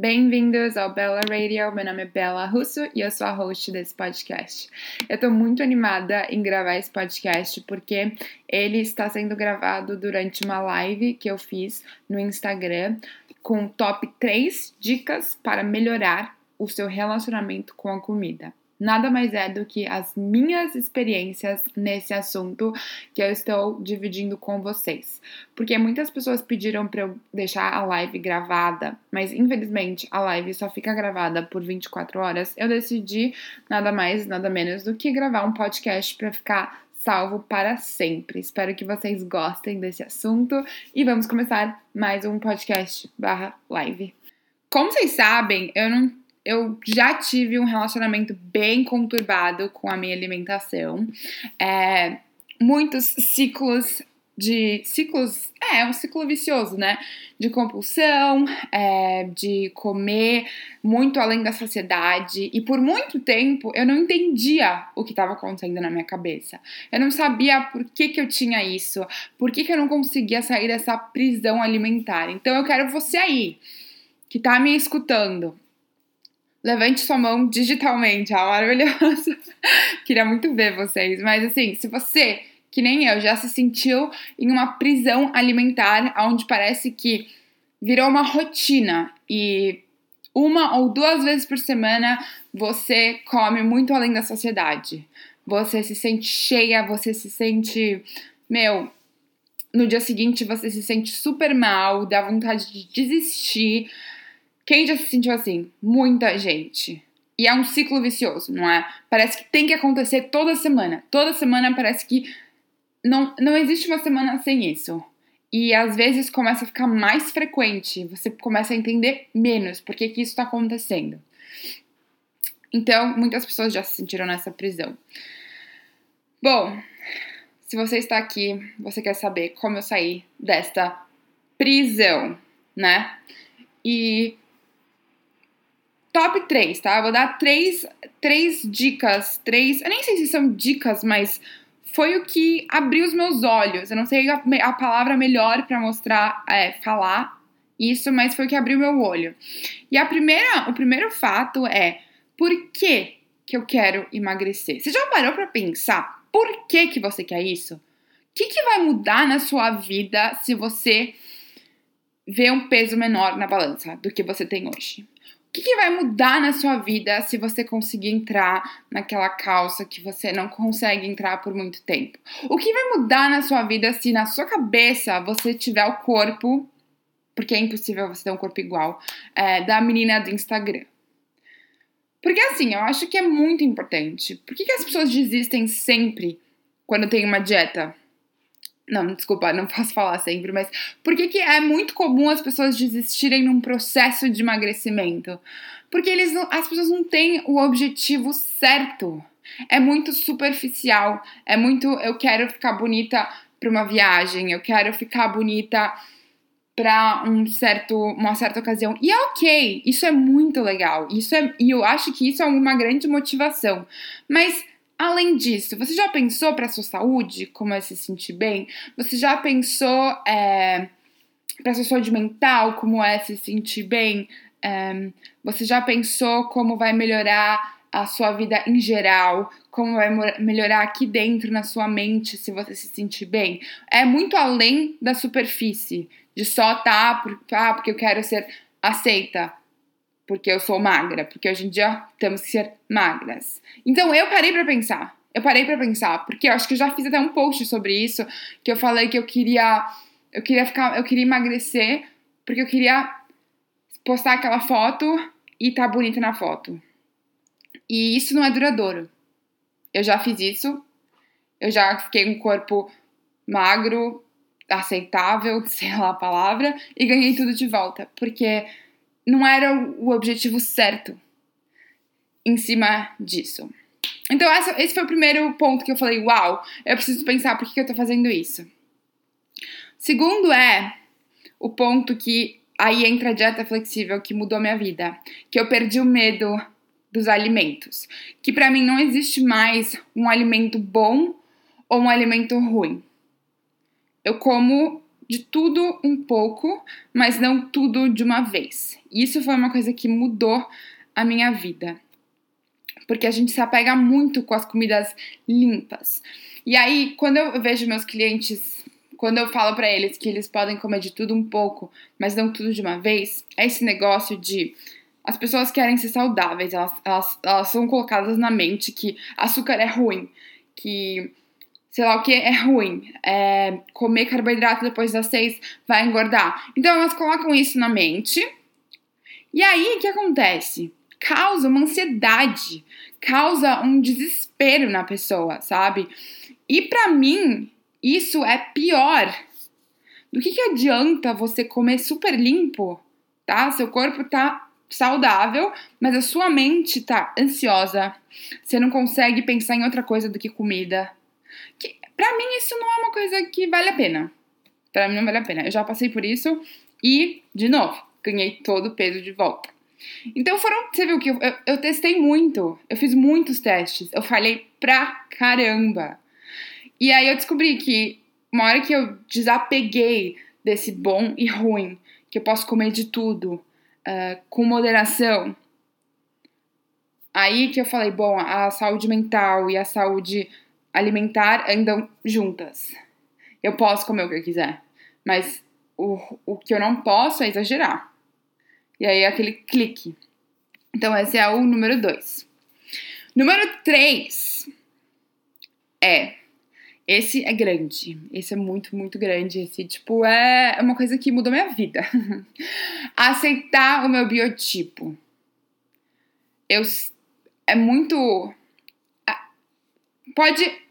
Bem-vindos ao Bella Radio. Meu nome é Bella Russo e eu sou a host desse podcast. Eu tô muito animada em gravar esse podcast porque ele está sendo gravado durante uma live que eu fiz no Instagram com top 3 dicas para melhorar o seu relacionamento com a comida nada mais é do que as minhas experiências nesse assunto que eu estou dividindo com vocês. Porque muitas pessoas pediram para eu deixar a live gravada, mas infelizmente a live só fica gravada por 24 horas. Eu decidi nada mais, nada menos do que gravar um podcast para ficar salvo para sempre. Espero que vocês gostem desse assunto e vamos começar mais um podcast barra live. Como vocês sabem, eu não eu já tive um relacionamento bem conturbado com a minha alimentação. É, muitos ciclos de ciclos, é, um ciclo vicioso, né? De compulsão, é, de comer muito além da saciedade. E por muito tempo eu não entendia o que estava acontecendo na minha cabeça. Eu não sabia por que, que eu tinha isso, por que, que eu não conseguia sair dessa prisão alimentar. Então eu quero você aí, que tá me escutando. Levante sua mão digitalmente, ó, maravilhoso. Queria muito ver vocês, mas assim, se você, que nem eu, já se sentiu em uma prisão alimentar, onde parece que virou uma rotina e uma ou duas vezes por semana você come muito além da sociedade. Você se sente cheia, você se sente, meu, no dia seguinte você se sente super mal, dá vontade de desistir. Quem já se sentiu assim? Muita gente. E é um ciclo vicioso, não é? Parece que tem que acontecer toda semana. Toda semana parece que não, não existe uma semana sem isso. E às vezes começa a ficar mais frequente, você começa a entender menos por que, que isso está acontecendo. Então, muitas pessoas já se sentiram nessa prisão. Bom, se você está aqui, você quer saber como eu saí desta prisão, né? E top 3, tá? Vou dar três, três dicas, três. Eu nem sei se são dicas, mas foi o que abriu os meus olhos. Eu não sei a, a palavra melhor para mostrar, é, falar isso, mas foi o que abriu meu olho. E a primeira, o primeiro fato é por que, que eu quero emagrecer? Você já parou para pensar por que, que você quer isso? O que, que vai mudar na sua vida se você vê um peso menor na balança do que você tem hoje? Que, que, vai mudar na sua vida se você conseguir entrar naquela calça que você não consegue entrar por muito tempo? O que vai mudar na sua vida se na sua cabeça você tiver o corpo, porque é impossível você ter um corpo igual, é, da menina do Instagram? Porque assim, eu acho que é muito importante. Por que, que as pessoas desistem sempre quando tem uma dieta? Não, desculpa, não posso falar sempre, mas por que, que é muito comum as pessoas desistirem num processo de emagrecimento? Porque eles as pessoas não têm o objetivo certo. É muito superficial, é muito eu quero ficar bonita para uma viagem, eu quero ficar bonita para um certo, uma certa ocasião. E é ok, isso é muito legal. Isso é, e eu acho que isso é uma grande motivação. Mas Além disso, você já pensou para sua saúde como é se sentir bem? Você já pensou é, para sua saúde mental como é se sentir bem? É, você já pensou como vai melhorar a sua vida em geral? Como vai melhorar aqui dentro na sua mente se você se sentir bem? É muito além da superfície de só tá, ah, porque eu quero ser aceita porque eu sou magra, porque hoje em dia temos que ser magras. Então eu parei para pensar. Eu parei para pensar, porque eu acho que eu já fiz até um post sobre isso, que eu falei que eu queria eu queria ficar, eu queria emagrecer, porque eu queria postar aquela foto e tá bonita na foto. E isso não é duradouro. Eu já fiz isso. Eu já fiquei com um corpo magro, aceitável, sei lá a palavra, e ganhei tudo de volta, porque não era o objetivo certo em cima disso. Então, essa, esse foi o primeiro ponto que eu falei: uau, eu preciso pensar por que, que eu tô fazendo isso. Segundo é o ponto que aí entra a dieta flexível que mudou minha vida, que eu perdi o medo dos alimentos, que para mim não existe mais um alimento bom ou um alimento ruim. Eu como de tudo um pouco, mas não tudo de uma vez. Isso foi uma coisa que mudou a minha vida. Porque a gente se apega muito com as comidas limpas. E aí, quando eu vejo meus clientes, quando eu falo para eles que eles podem comer de tudo um pouco, mas não tudo de uma vez, é esse negócio de as pessoas querem ser saudáveis, elas, elas, elas são colocadas na mente que açúcar é ruim, que sei lá o que é ruim, é, comer carboidrato depois das seis vai engordar. Então elas colocam isso na mente. E aí o que acontece? Causa uma ansiedade, causa um desespero na pessoa, sabe? E para mim, isso é pior. Do que, que adianta você comer super limpo, tá? Seu corpo tá saudável, mas a sua mente tá ansiosa. Você não consegue pensar em outra coisa do que comida. Que, pra mim, isso não é uma coisa que vale a pena. Pra mim, não vale a pena. Eu já passei por isso e, de novo, ganhei todo o peso de volta. Então foram. Você viu que eu, eu, eu testei muito. Eu fiz muitos testes. Eu falei pra caramba. E aí eu descobri que uma hora que eu desapeguei desse bom e ruim, que eu posso comer de tudo, uh, com moderação, aí que eu falei, bom, a saúde mental e a saúde alimentar andam juntas. Eu posso comer o que eu quiser, mas o, o que eu não posso é exagerar. E aí é aquele clique. Então, esse é o número dois. Número três é. Esse é grande. Esse é muito, muito grande. Esse, tipo, é uma coisa que mudou minha vida. Aceitar o meu biotipo. Eu. É muito. Pode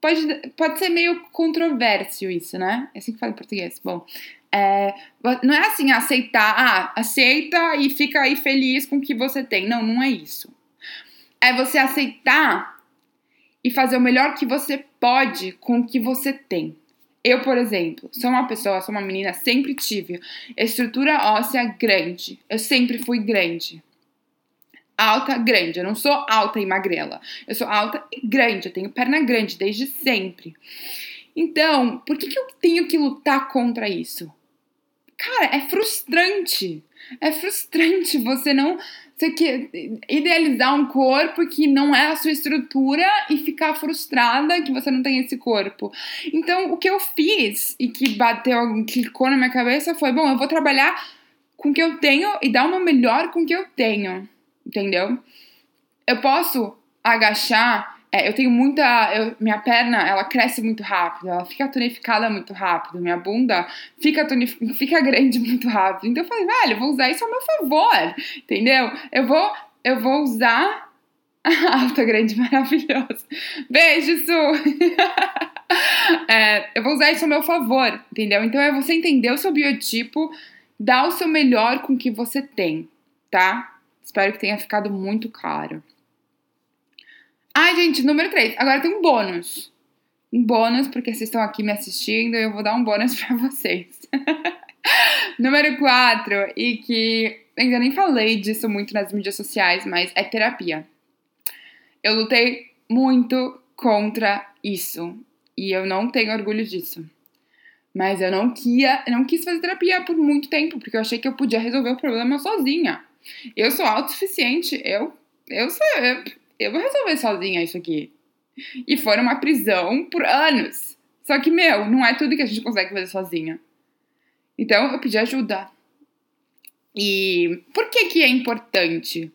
pode, pode ser meio controverso isso, né? É assim que fala em português. Bom, é, não é assim aceitar, ah, aceita e fica aí feliz com o que você tem. Não, não é isso. É você aceitar e fazer o melhor que você pode com o que você tem. Eu, por exemplo, sou uma pessoa, sou uma menina, sempre tive estrutura óssea grande. Eu sempre fui grande alta, grande. Eu não sou alta e magrela. Eu sou alta e grande. Eu tenho perna grande desde sempre. Então, por que, que eu tenho que lutar contra isso? Cara, é frustrante. É frustrante você não. Você que idealizar um corpo que não é a sua estrutura e ficar frustrada que você não tem esse corpo. Então, o que eu fiz e que bateu, clicou na minha cabeça foi: bom, eu vou trabalhar com o que eu tenho e dar uma melhor com o que eu tenho entendeu? Eu posso agachar, é, eu tenho muita. Eu, minha perna, ela cresce muito rápido, ela fica tonificada muito rápido, minha bunda fica, fica grande muito rápido. Então eu falei, velho, vou usar isso a meu favor, entendeu? Eu vou, eu vou usar. Alta, grande, maravilhoso. Beijo, Su! é, eu vou usar isso a meu favor, entendeu? Então é você entender o seu biotipo, dar o seu melhor com o que você tem, tá? Espero que tenha ficado muito claro. Ai, gente, número 3. Agora tem um bônus. Um bônus, porque vocês estão aqui me assistindo e eu vou dar um bônus para vocês. número 4, e que ainda nem falei disso muito nas mídias sociais, mas é terapia. Eu lutei muito contra isso e eu não tenho orgulho disso. Mas eu não, quia, não quis fazer terapia por muito tempo, porque eu achei que eu podia resolver o problema sozinha. Eu sou autossuficiente, eu, eu, sou, eu, eu vou resolver sozinha isso aqui. E foi uma prisão por anos. Só que, meu, não é tudo que a gente consegue fazer sozinha. Então eu pedi ajuda. E por que que é importante?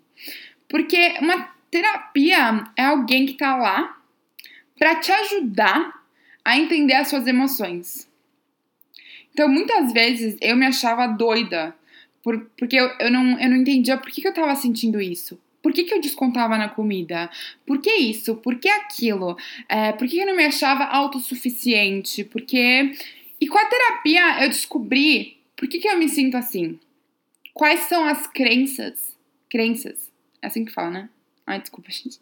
Porque uma terapia é alguém que tá lá para te ajudar a entender as suas emoções. Então, muitas vezes eu me achava doida por, porque eu, eu, não, eu não entendia por que, que eu tava sentindo isso. Por que, que eu descontava na comida? Por que isso? Por que aquilo? É, por que eu não me achava autossuficiente? Porque. E com a terapia eu descobri por que, que eu me sinto assim. Quais são as crenças? Crenças. É assim que fala, né? Ai, desculpa, gente.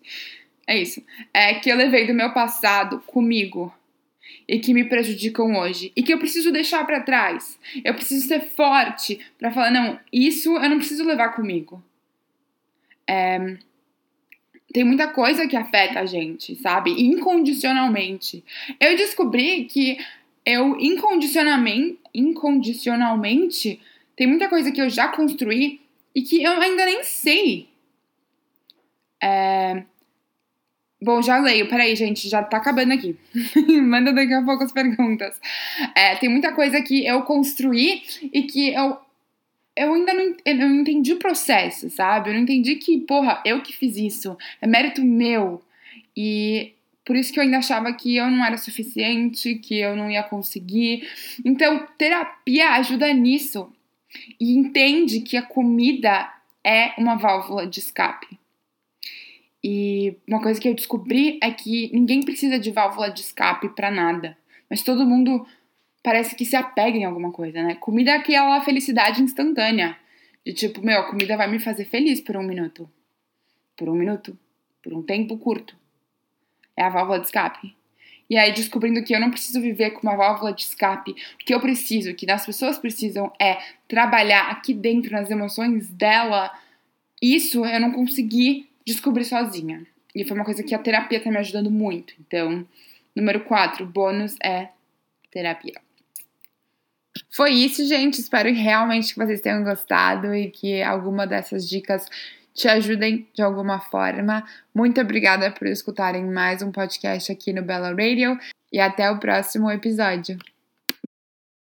É isso. É que eu levei do meu passado comigo e que me prejudicam hoje e que eu preciso deixar para trás. Eu preciso ser forte para falar não, isso eu não preciso levar comigo. É, tem muita coisa que afeta a gente, sabe? Incondicionalmente. Eu descobri que eu incondicionalmente, incondicionalmente, tem muita coisa que eu já construí e que eu ainda nem sei. É... Bom, já leio. Peraí, gente, já tá acabando aqui. Manda daqui a pouco as perguntas. É, tem muita coisa que eu construí e que eu, eu ainda não, eu não entendi o processo, sabe? Eu não entendi que, porra, eu que fiz isso. É mérito meu. E por isso que eu ainda achava que eu não era suficiente, que eu não ia conseguir. Então, terapia ajuda nisso. E entende que a comida é uma válvula de escape. E uma coisa que eu descobri é que ninguém precisa de válvula de escape para nada. Mas todo mundo parece que se apega em alguma coisa, né? Comida é aquela felicidade instantânea. De tipo, meu, a comida vai me fazer feliz por um minuto. Por um minuto. Por um tempo curto é a válvula de escape. E aí, descobrindo que eu não preciso viver com uma válvula de escape, o que eu preciso, o que as pessoas precisam é trabalhar aqui dentro nas emoções dela. Isso eu não consegui descobrir sozinha. E foi uma coisa que a terapia tá me ajudando muito. Então, número 4, bônus é terapia. Foi isso, gente. Espero realmente que vocês tenham gostado e que alguma dessas dicas te ajudem de alguma forma. Muito obrigada por escutarem mais um podcast aqui no Bella Radio e até o próximo episódio.